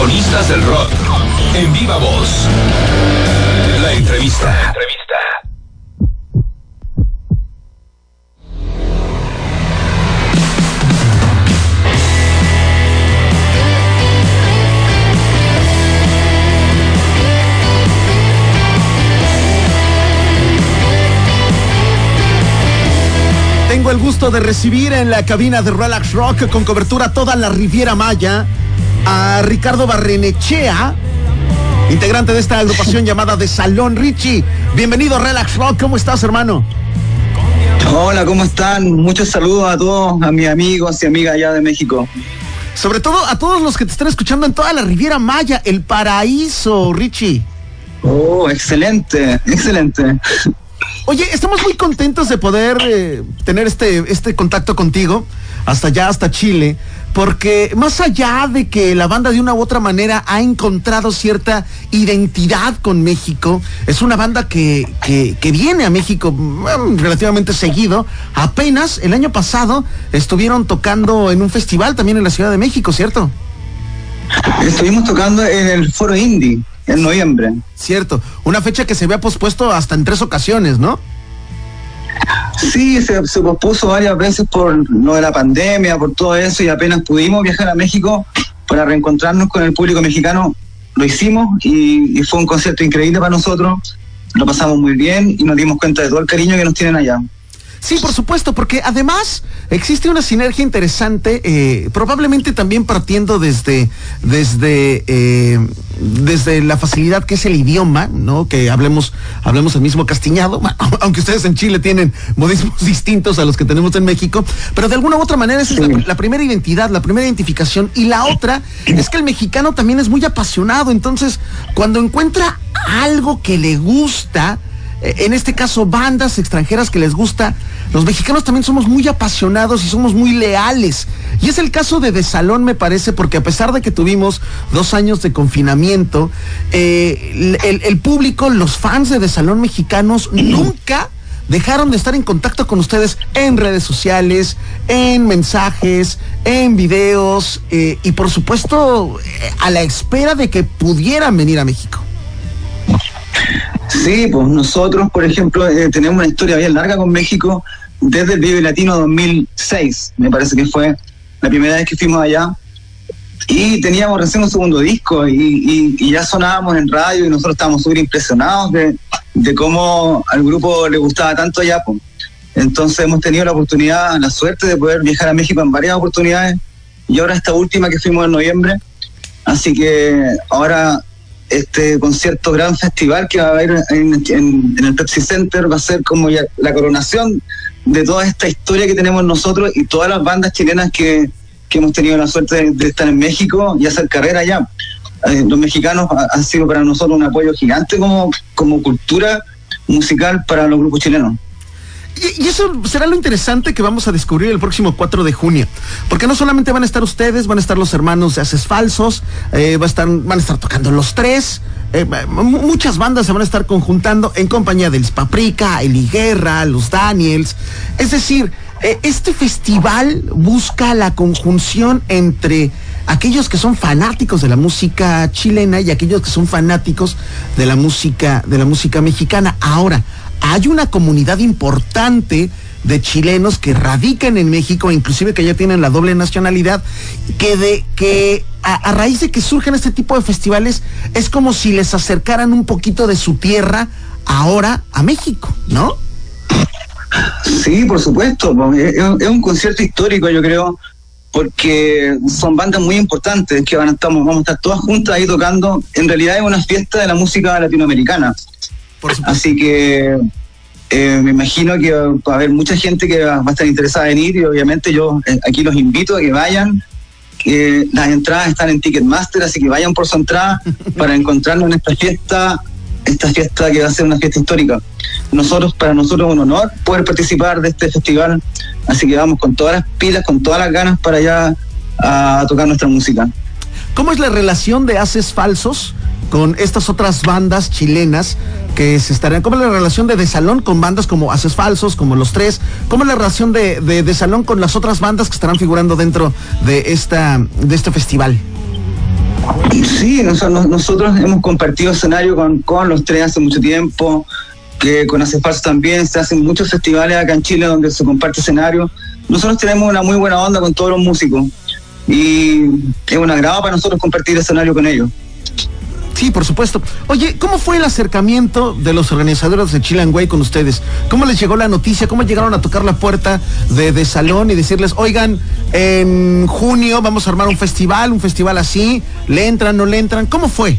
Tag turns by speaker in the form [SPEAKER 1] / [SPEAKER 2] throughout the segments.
[SPEAKER 1] Protagonistas del rock. En viva voz. La entrevista.
[SPEAKER 2] Tengo el gusto de recibir en la cabina de Relax Rock con cobertura toda la Riviera Maya a Ricardo Barrenechea, integrante de esta agrupación llamada de Salón Richie. Bienvenido a Relax Rock, ¿cómo estás, hermano?
[SPEAKER 3] Hola, ¿cómo están? Muchos saludos a todos, a mis amigos y amigas allá de México.
[SPEAKER 2] Sobre todo a todos los que te están escuchando en toda la Riviera Maya, el paraíso, Richie.
[SPEAKER 3] Oh, excelente, excelente.
[SPEAKER 2] Oye, estamos muy contentos de poder eh, tener este, este contacto contigo, hasta allá, hasta Chile, porque más allá de que la banda de una u otra manera ha encontrado cierta identidad con México, es una banda que, que, viene a México mm, relativamente seguido. Apenas el año pasado estuvieron tocando en un festival también en la Ciudad de México, ¿cierto?
[SPEAKER 3] Estuvimos tocando en el Foro Indie en noviembre.
[SPEAKER 2] Cierto, una fecha que se había pospuesto hasta en tres ocasiones, ¿no?
[SPEAKER 3] Sí, se, pospuso varias veces por lo de la pandemia, por todo eso, y apenas pudimos viajar a México para reencontrarnos con el público mexicano, lo hicimos y, fue un concierto increíble para nosotros, lo pasamos muy bien y nos dimos cuenta de todo el cariño que nos tienen allá.
[SPEAKER 2] Sí, por supuesto, porque además existe una sinergia interesante, eh, probablemente también partiendo desde, desde, eh, desde la facilidad que es el idioma, ¿no? Que hablemos, hablemos el mismo castiñado, aunque ustedes en Chile tienen modismos distintos a los que tenemos en México, pero de alguna u otra manera esa es la, la primera identidad, la primera identificación, y la otra es que el mexicano también es muy apasionado, entonces cuando encuentra algo que le gusta, en este caso bandas extranjeras que les gusta, los mexicanos también somos muy apasionados y somos muy leales. Y es el caso de De Salón, me parece, porque a pesar de que tuvimos dos años de confinamiento, eh, el, público, los fans de De Salón mexicanos nunca dejaron de estar en contacto con ustedes en redes sociales, en mensajes, en videos eh, y por supuesto a la espera de que pudieran venir a México.
[SPEAKER 3] Sí, pues nosotros, por ejemplo, eh, tenemos una historia bien larga con México desde el Vive Latino 2006, me parece que fue la primera vez que fuimos allá. Y teníamos recién un segundo disco y, ya sonábamos en radio y nosotros estábamos súper impresionados de, cómo al grupo le gustaba tanto allá. Pues. Entonces hemos tenido la oportunidad, la suerte de poder viajar a México en varias oportunidades y ahora esta última que fuimos en noviembre. Así que ahora este concierto gran festival que va a haber en, el Pepsi Center va a ser como ya la coronación de toda esta historia que tenemos nosotros y todas las bandas chilenas que, hemos tenido la suerte de, estar en México y hacer carrera allá. Eh, los mexicanos han sido para nosotros un apoyo gigante como, como cultura musical para los grupos chilenos.
[SPEAKER 2] Y, eso será lo interesante que vamos a descubrir el próximo 4 de junio. Porque no solamente van a estar ustedes, van a estar los hermanos de Haces Falsos, eh, va a estar, van a estar tocando los tres. Eh, muchas bandas se van a estar conjuntando en compañía del Paprika, Eli Guerra, los Daniels. Es decir, eh, este festival busca la conjunción entre aquellos que son fanáticos de la música chilena y aquellos que son fanáticos de la música de la música mexicana. Ahora, hay una comunidad importante de chilenos que radican en México, inclusive que ya tienen la doble nacionalidad, que de que a, raíz de que surgen este tipo de festivales es como si les acercaran un poquito de su tierra ahora a México, ¿no?
[SPEAKER 3] Sí, por supuesto. Es, un concierto histórico, yo creo, porque son bandas muy importantes que van a estar, vamos a estar todas juntas ahí tocando. En realidad es una fiesta de la música latinoamericana. Así que eh, me imagino que va a haber mucha gente que va a estar interesada en ir y obviamente yo eh, aquí los invito a que vayan. Que las entradas están en Ticketmaster, así que vayan por su entrada para encontrarnos en esta fiesta, esta fiesta que va a ser una fiesta histórica. Nosotros, para nosotros es un honor poder participar de este festival, así que vamos con todas las pilas, con todas las ganas para allá a tocar nuestra música.
[SPEAKER 2] ¿Cómo es la relación de Haces Falsos con estas otras bandas chilenas que se estarían? ¿Cómo es la relación de De Salón con bandas como Haces Falsos, como Los Tres? ¿Cómo es la relación de, de, Salón con las otras bandas que estarán figurando dentro de, esta, de este festival?
[SPEAKER 3] Sí, nosotros, nosotros hemos compartido escenario con, con los tres hace mucho tiempo, que con Acefars también se hacen muchos festivales acá en Chile donde se comparte escenario. Nosotros tenemos una muy buena onda con todos los músicos y es un agrado para nosotros compartir escenario con ellos.
[SPEAKER 2] Sí, por supuesto. Oye, ¿cómo fue el acercamiento de los organizadores de Chilean Way con ustedes? ¿Cómo les llegó la noticia? ¿Cómo llegaron a tocar la puerta de, de, Salón y decirles, oigan, en junio vamos a armar un festival, un festival así, ¿le entran, no le entran? ¿Cómo fue?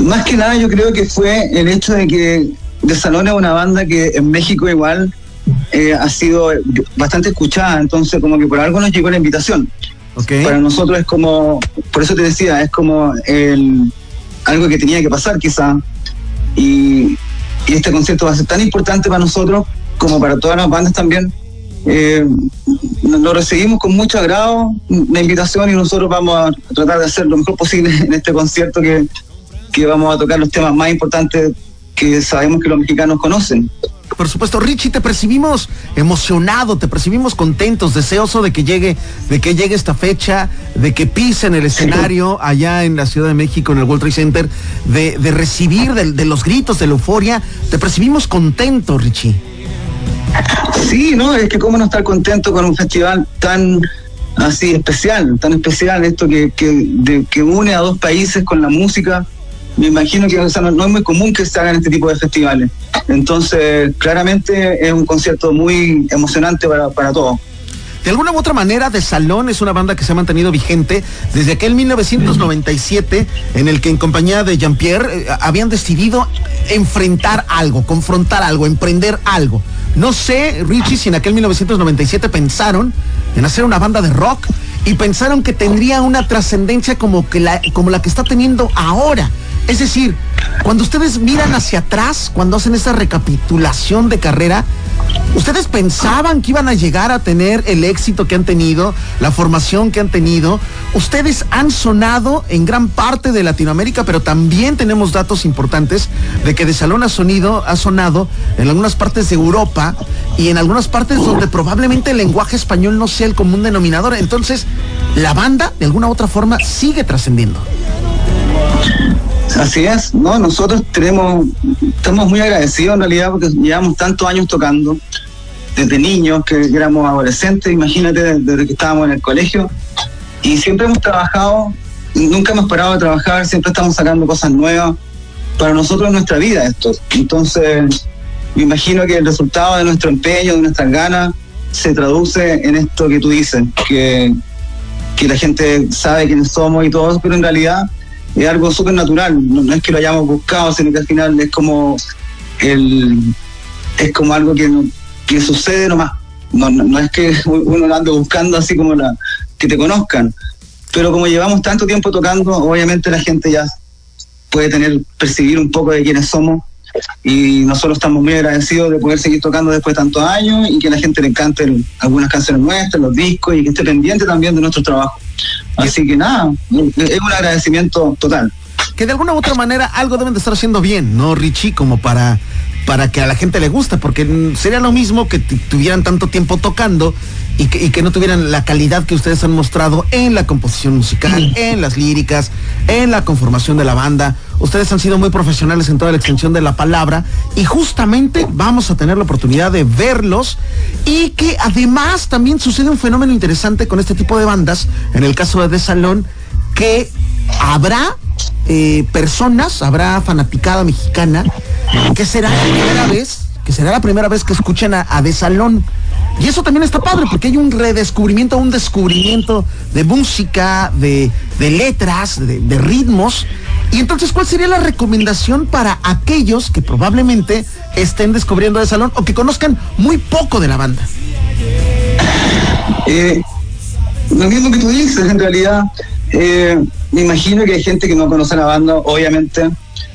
[SPEAKER 3] Más que nada yo creo que fue el hecho de que De Salón es una banda que en México igual eh, ha sido bastante escuchada, entonces como que por algo nos llegó la invitación. Para nosotros es como, por eso te decía, es como el, algo que tenía que pasar quizá. Y, y, este concierto va a ser tan importante para nosotros como para todas las bandas también. Eh, lo recibimos con mucho agrado la invitación y nosotros vamos a tratar de hacer lo mejor posible en este concierto que, que vamos a tocar los temas más importantes que sabemos que los mexicanos conocen.
[SPEAKER 2] Por supuesto, Richie, te percibimos emocionado, te percibimos contentos, deseoso de que llegue, de que llegue esta fecha, de que pisen el escenario allá en la Ciudad de México, en el World Trade Center, de, recibir de, de, los gritos, de la euforia. Te percibimos contento, Richie.
[SPEAKER 3] Sí, no, es que cómo no estar contento con un festival tan así especial, tan especial, esto que, que, de, que une a dos países con la música me imagino que no, es muy común que se hagan este tipo de festivales. Entonces, claramente es un concierto muy emocionante para, para todos.
[SPEAKER 2] De alguna u otra manera, De Salón es una banda que se ha mantenido vigente desde aquel 1997 en el que en compañía de Jean-Pierre eh, habían decidido enfrentar algo, confrontar algo, emprender algo. No sé, Richie, si en aquel 1997 pensaron en hacer una banda de rock y pensaron que tendría una trascendencia como, como la que está teniendo ahora. Es decir, cuando ustedes miran hacia atrás, cuando hacen esa recapitulación de carrera, ¿ustedes pensaban que iban a llegar a tener el éxito que han tenido, la formación que han tenido? Ustedes han sonado en gran parte de Latinoamérica, pero también tenemos datos importantes de que de Salón ha, sonido, ha sonado en algunas partes de Europa y en algunas partes donde probablemente el lenguaje español no sea el común denominador. Entonces, la banda, de alguna u otra forma, sigue trascendiendo.
[SPEAKER 3] Así es, ¿no? Nosotros tenemos, estamos muy agradecidos en realidad porque llevamos tantos años tocando, desde niños, que éramos adolescentes, imagínate, desde que estábamos en el colegio, y siempre hemos trabajado, nunca hemos parado de trabajar, siempre estamos sacando cosas nuevas. Para nosotros es nuestra vida esto. Entonces, me imagino que el resultado de nuestro empeño, de nuestras ganas, se traduce en esto que tú dices, que, que la gente sabe quiénes somos y todo, pero en realidad es algo súper natural, no, es que lo hayamos buscado, sino que al final es como el es como algo que, no, que sucede nomás. No, no, es que uno lo ande buscando así como la que te conozcan. Pero como llevamos tanto tiempo tocando, obviamente la gente ya puede tener, percibir un poco de quiénes somos. Y nosotros estamos muy agradecidos de poder seguir tocando después de tantos años y que la gente le encanten algunas canciones nuestras, los discos y que esté pendiente también de nuestro trabajo. Así que nada, es un agradecimiento total.
[SPEAKER 2] Que de alguna u otra manera algo deben de estar haciendo bien, ¿no, Richie? Como para, para que a la gente le guste, porque sería lo mismo que tuvieran tanto tiempo tocando y que, y que, no tuvieran la calidad que ustedes han mostrado en la composición musical, en las líricas, en la conformación de la banda. Ustedes han sido muy profesionales en toda la extensión de la palabra y justamente vamos a tener la oportunidad de verlos y que además también sucede un fenómeno interesante con este tipo de bandas, en el caso de The Salón, que habrá eh, personas, habrá fanaticada mexicana, que será la primera vez, que será la primera vez que escuchen a, a The Salón. Y eso también está padre porque hay un redescubrimiento, un descubrimiento de música, de, de letras, de, de, ritmos. Y entonces, ¿cuál sería la recomendación para aquellos que probablemente estén descubriendo de salón o que conozcan muy poco de la banda?
[SPEAKER 3] Eh, lo mismo que tú dices, en realidad, eh, me imagino que hay gente que no conoce la banda, obviamente.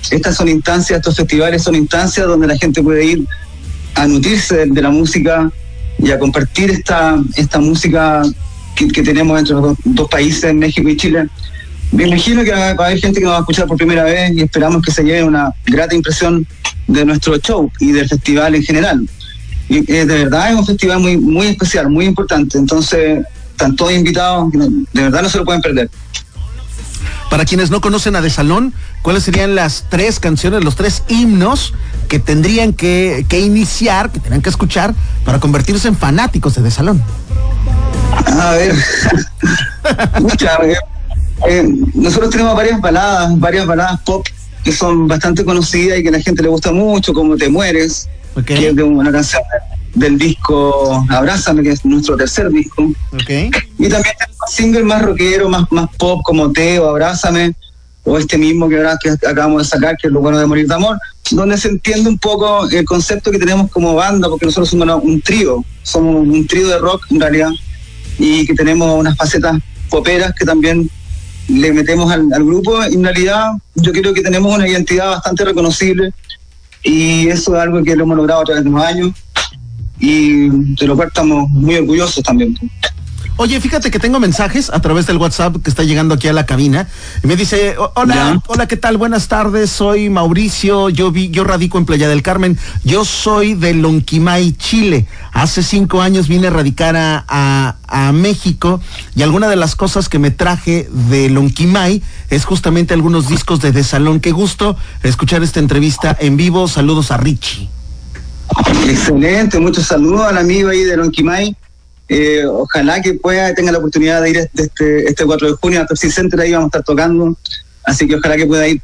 [SPEAKER 3] Estas son instancias, estos festivales son instancias donde la gente puede ir a nutrirse de, la música, y a compartir esta, esta música que, tenemos entre los dos, dos, países, México y Chile. Me imagino que va, a haber gente que nos va a escuchar por primera vez y esperamos que se lleve una grata impresión de nuestro show y del festival en general. Y, eh, de verdad es un festival muy, muy especial, muy importante. Entonces, están todos invitados, de verdad no se lo pueden perder.
[SPEAKER 2] Para quienes no conocen a De Salón, ¿cuáles serían las tres canciones, los tres himnos que tendrían que, que iniciar, que tendrían que escuchar para convertirse en fanáticos de De Salón?
[SPEAKER 3] A ver, muchas. eh, nosotros tenemos varias baladas, varias baladas pop que son bastante conocidas y que a la gente le gusta mucho, como Te Mueres,
[SPEAKER 2] Ok.
[SPEAKER 3] que es de una canción del disco Abrázame, que es nuestro tercer disco.
[SPEAKER 2] Ok.
[SPEAKER 3] Y también singles más rockero, más, más pop, como Te o Abrázame, o este mismo que ahora que acabamos de sacar, que es Lo Bueno de Morir de Amor, donde se entiende un poco el concepto que tenemos como banda, porque nosotros somos un trío, somos un trío de rock en realidad, y que tenemos unas facetas poperas que también le metemos al, grupo. En realidad yo creo que tenemos una identidad bastante reconocible y eso es algo que lo hemos logrado a través de los años y de lo cual estamos muy orgullosos también.
[SPEAKER 2] Oye, fíjate que tengo mensajes a través del WhatsApp que está llegando aquí a la cabina. Y me dice, "O- hola,
[SPEAKER 3] Ya.
[SPEAKER 2] hola, ¿qué tal? Buenas tardes, soy Mauricio, yo vi, yo radico en Playa del Carmen, yo soy de Lonquimay, Chile. Hace cinco años vine a radicar a, a- a México y alguna de las cosas que me traje de Lonquimay es justamente algunos discos de De Salón. Qué gusto escuchar esta entrevista en vivo. Saludos a Richie.
[SPEAKER 3] Excelente, muchos saludos al amigo ahí de Lonquimay. Eh, ojalá que pueda tenga la oportunidad de ir este, este, este 4 de junio a Pepsi Center, ahí vamos a estar tocando. Así que ojalá que pueda ir.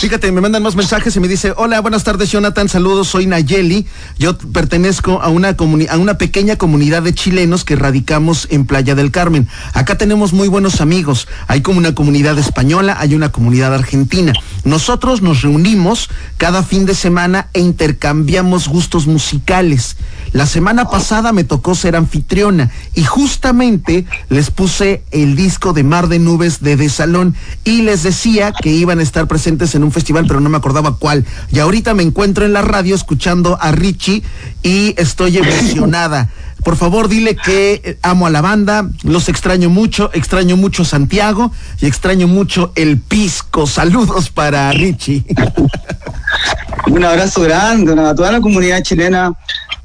[SPEAKER 2] Fíjate, me mandan más mensajes y me dice, hola, buenas tardes, Jonathan, saludos, soy Nayeli. Yo pertenezco a una, a una pequeña comunidad de chilenos que radicamos en Playa del Carmen. Acá tenemos muy buenos amigos. Hay como una comunidad española, hay una comunidad argentina. Nosotros nos reunimos cada fin de semana e intercambiamos gustos musicales. La semana pasada me tocó ser anfitriona y justamente les puse el disco de Mar de Nubes de De Salón y les decía que iban a estar presentes en un festival, pero no me acordaba cuál. Y ahorita me encuentro en la radio escuchando a Richie y estoy emocionada. Por favor, dile que eh, amo a la banda, los extraño mucho, extraño mucho Santiago y extraño mucho el pisco. Saludos para Richie.
[SPEAKER 3] Un abrazo grande a toda la comunidad chilena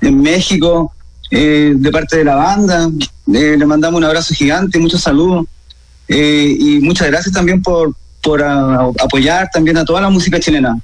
[SPEAKER 3] en México, eh, de parte de la banda. Eh, le mandamos un abrazo gigante, muchos saludos. Y muchas gracias también por, por apoyar también a toda la música chilena.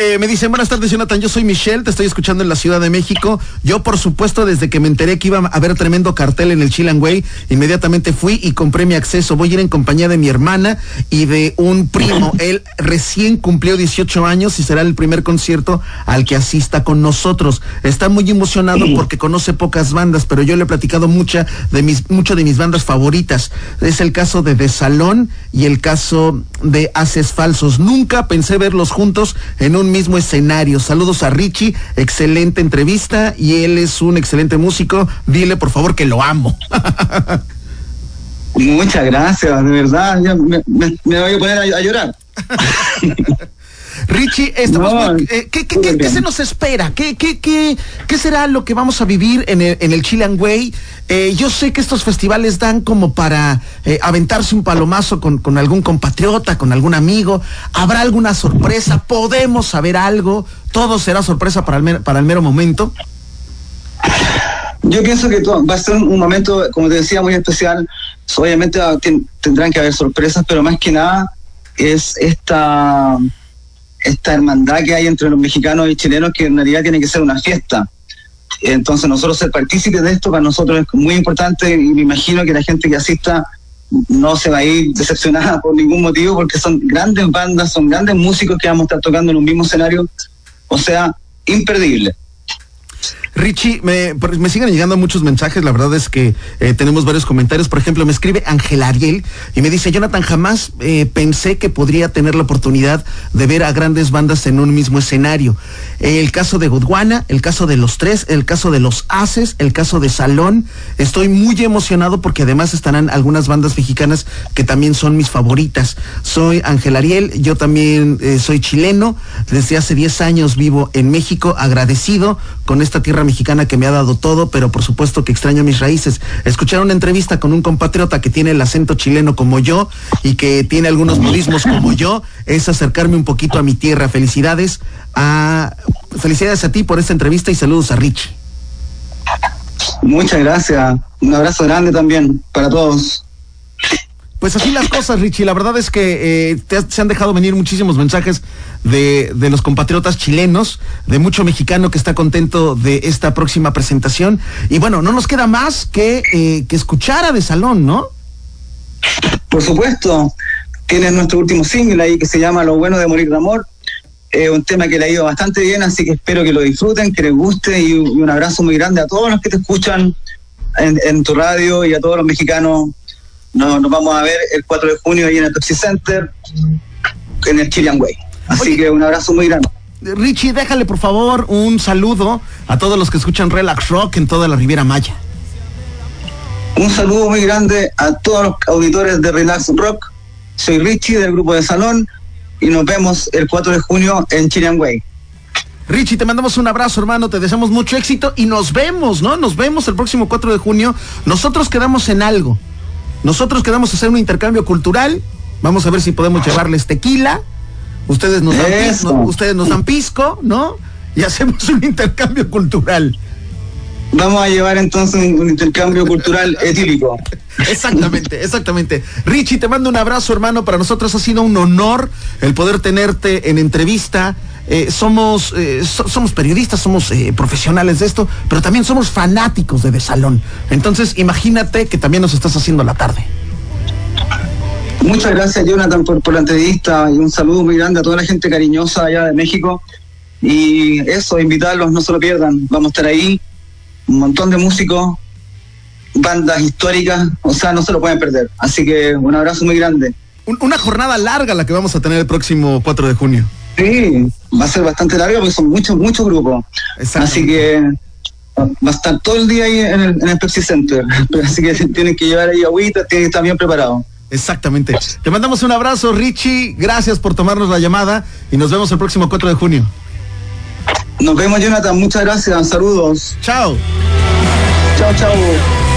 [SPEAKER 2] Eh, me dicen, buenas tardes, Jonathan. Yo soy Michelle, te estoy escuchando en la Ciudad de México. Yo, por supuesto, desde que me enteré que iba a haber tremendo cartel en el Chilanguay, inmediatamente fui y compré mi acceso. Voy a ir en compañía de mi hermana y de un primo. Él recién cumplió 18 años y será el primer concierto al que asista con nosotros. Está muy emocionado porque conoce pocas bandas, pero yo le he platicado mucha de mis, mucho de mis bandas favoritas. Es el caso de De Salón y el caso de Haces Falsos. Nunca pensé verlos juntos en un mismo escenario. Saludos a Richie, excelente entrevista y él es un excelente músico. Dile por favor que lo amo.
[SPEAKER 3] Muchas gracias, de verdad. Me, me- me voy a poner a, a llorar.
[SPEAKER 2] Richie, estamos
[SPEAKER 3] No,
[SPEAKER 2] muy- eh, ¿qué, qué-
[SPEAKER 3] súper
[SPEAKER 2] qué- qué
[SPEAKER 3] bien.
[SPEAKER 2] se nos espera? ¿Qué, qué, qué, qué será lo que vamos a vivir en el, en el Chilanguay? Eh, yo sé que estos festivales dan como para eh, aventarse un palomazo con, con algún compatriota, con algún amigo. ¿Habrá alguna sorpresa? ¿Podemos saber algo? ¿Todo será sorpresa para el, mer- para el mero momento?
[SPEAKER 3] Yo pienso que to- va a ser un, momento, como te decía, muy especial. Obviamente ah, ten- tendrán que haber sorpresas, pero más que nada es esta, esta hermandad que hay entre los mexicanos y chilenos que en realidad tiene que ser una fiesta. Entonces nosotros ser partícipes de esto para nosotros es muy importante y me imagino que la gente que asista no se va a ir decepcionada por ningún motivo porque son grandes bandas, son grandes músicos que vamos a estar tocando en un mismo escenario. O sea, imperdible.
[SPEAKER 2] Richie, me, siguen llegando muchos mensajes, la verdad es que eh, tenemos varios comentarios. Por ejemplo, me escribe Ángel Ariel y me dice, Jonathan, jamás eh, pensé que podría tener la oportunidad de ver a grandes bandas en un mismo escenario. El caso de Godwana, el caso de Los Tres, el caso de Los Haces, el caso de Salón. Estoy muy emocionado porque además estarán algunas bandas mexicanas que también son mis favoritas. Soy Ángel Ariel, yo también eh, soy chileno, desde hace 10 años vivo en México, agradecido con esta tierra mexicana que me ha dado todo, pero por supuesto que extraño mis raíces. Escuchar una entrevista con un compatriota que tiene el acento chileno como yo y que tiene algunos modismos como yo, es acercarme un poquito a mi tierra. Felicidades a felicidades a ti por esta entrevista y saludos a Rich.
[SPEAKER 3] Muchas gracias. Un abrazo grande también para todos.
[SPEAKER 2] Pues así las cosas, Richie. La verdad es que eh, te, se han dejado venir muchísimos mensajes de, de, los compatriotas chilenos, de mucho mexicano que está contento de esta próxima presentación. Y bueno, no nos queda más que, eh, que escuchar a De Salón, ¿no?
[SPEAKER 3] Por supuesto. Tienen nuestro último single ahí que se llama Lo bueno de morir de amor. Eh, un tema que le ha ido bastante bien, así que espero que lo disfruten, que les guste y, un abrazo muy grande a todos los que te escuchan en, en tu radio y a todos los mexicanos nos, nos, vamos a ver el 4 de junio ahí en el Pepsi Center, en el Chilean Way. Así Oye, que un abrazo muy grande.
[SPEAKER 2] Richie, déjale por favor un saludo a todos los que escuchan Relax Rock en toda la Riviera Maya.
[SPEAKER 3] Un saludo muy grande a todos los auditores de Relax Rock. Soy Richie del grupo de Salón y nos vemos el 4 de junio en Chilean Way.
[SPEAKER 2] Richie, te mandamos un abrazo, hermano, te deseamos mucho éxito y nos vemos, ¿no? Nos vemos el próximo 4 de junio. Nosotros quedamos en algo. Nosotros queremos hacer un intercambio cultural. Vamos a ver si podemos llevarles tequila. Ustedes nos dan, ustedes nos dan pisco, ¿no? Y hacemos un intercambio cultural.
[SPEAKER 3] Vamos a llevar entonces un intercambio cultural etílico.
[SPEAKER 2] Exactamente, exactamente. Richie, te mando un abrazo, hermano. Para nosotros ha sido un honor el poder tenerte en entrevista. Eh, somos, eh, so, somos periodistas, somos eh, profesionales de esto, pero también somos fanáticos de De Salón. Entonces, imagínate que también nos estás haciendo la tarde.
[SPEAKER 3] Muchas gracias, Jonathan, por, por la entrevista y un saludo muy grande a toda la gente cariñosa allá de México. Y eso, invitarlos, no se lo pierdan. Vamos a estar ahí, un montón de músicos, bandas históricas, o sea, no se lo pueden perder. Así que un abrazo muy grande.
[SPEAKER 2] Una jornada larga la que vamos a tener el próximo 4 de junio.
[SPEAKER 3] Sí, va a ser bastante larga porque son muchos, muchos grupos. Así que va a estar todo el día ahí en el, en el Pepsi Center. Así que tienen que llevar ahí agüita, tienen que estar bien preparados.
[SPEAKER 2] Exactamente. Te mandamos un abrazo, Richie. Gracias por tomarnos la llamada y nos vemos el próximo 4 de junio.
[SPEAKER 3] Nos vemos, Jonathan. Muchas gracias. Saludos.
[SPEAKER 2] Chao.
[SPEAKER 3] Chao, chao.